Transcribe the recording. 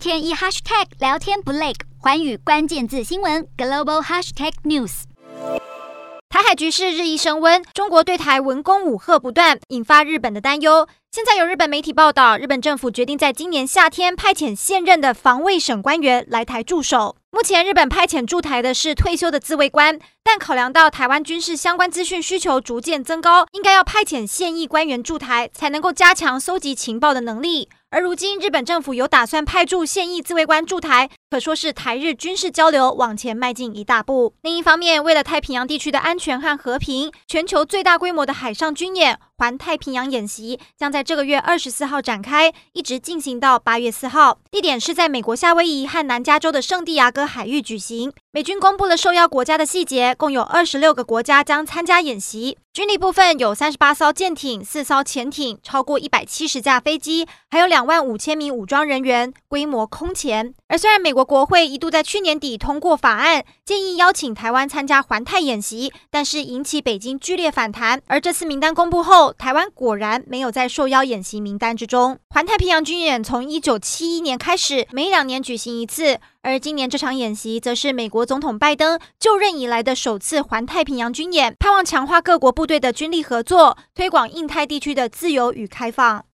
天一 hashtag 聊天不累，环宇关键字新闻 global hashtag news。台海局势日益升温，中国对台文攻武吓不断，引发日本的担忧。现在有日本媒体报道，日本政府决定在今年夏天派遣现任的防卫省官员来台驻守。目前日本派遣驻台的是退休的自卫官，但考量到台湾军事相关资讯需求逐渐增高，应该要派遣现役官员驻台，才能够加强搜集情报的能力。而如今日本政府有打算派驻现役自卫官驻台，可说是台日军事交流往前迈进一大步。另一方面，为了太平洋地区的安全和和平，全球最大规模的海上军演环太平洋演习将在这个月二十四号展开，一直进行到八月四号。地点是在美国夏威夷和南加州的圣地亚哥海域举行。美军公布了受邀国家的细节，共有二十六个国家将参加演习。军力部分有三十八艘舰艇、四艘潜艇、超过一百七十架飞机，还有两万五千名武装人员，规模空前。而虽然美国国会一度在去年底通过法案，建议邀请台湾参加环太演习，但是引起北京剧烈反弹。而这次名单公布后台湾果然没有在受邀演习名单之中。环太平洋军演从一九七一年开始，每两年举行一次。而今年这场演习，则是美国总统拜登就任以来的首次环太平洋军演，盼望强化各国部队的军力合作，推广印太地区的自由与开放。